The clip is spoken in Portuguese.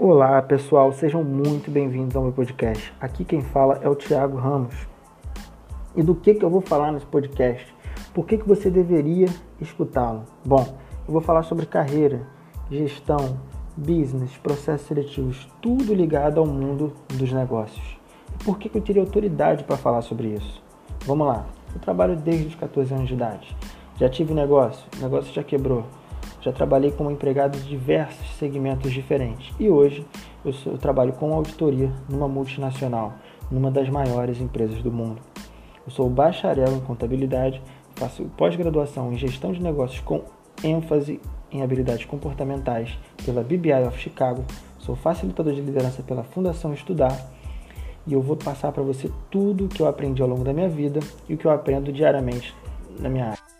Olá pessoal, sejam muito bem-vindos ao meu podcast. Aqui quem fala é o Thiago Ramos. E do que, que eu vou falar nesse podcast? Por que, que você deveria escutá-lo? Bom, eu vou falar sobre carreira, gestão, business, processos seletivos, tudo ligado ao mundo dos negócios. Por que, que eu teria autoridade para falar sobre isso? Vamos lá, eu trabalho desde os 14 anos de idade. Já tive negócio, o negócio já quebrou já trabalhei como empregado de diversos segmentos diferentes e hoje eu, sou, eu trabalho com auditoria numa multinacional, numa das maiores empresas do mundo. Eu sou bacharel em contabilidade, faço pós-graduação em gestão de negócios com ênfase em habilidades comportamentais pela BBI of Chicago, sou facilitador de liderança pela Fundação Estudar e eu vou passar para você tudo o que eu aprendi ao longo da minha vida e o que eu aprendo diariamente na minha área.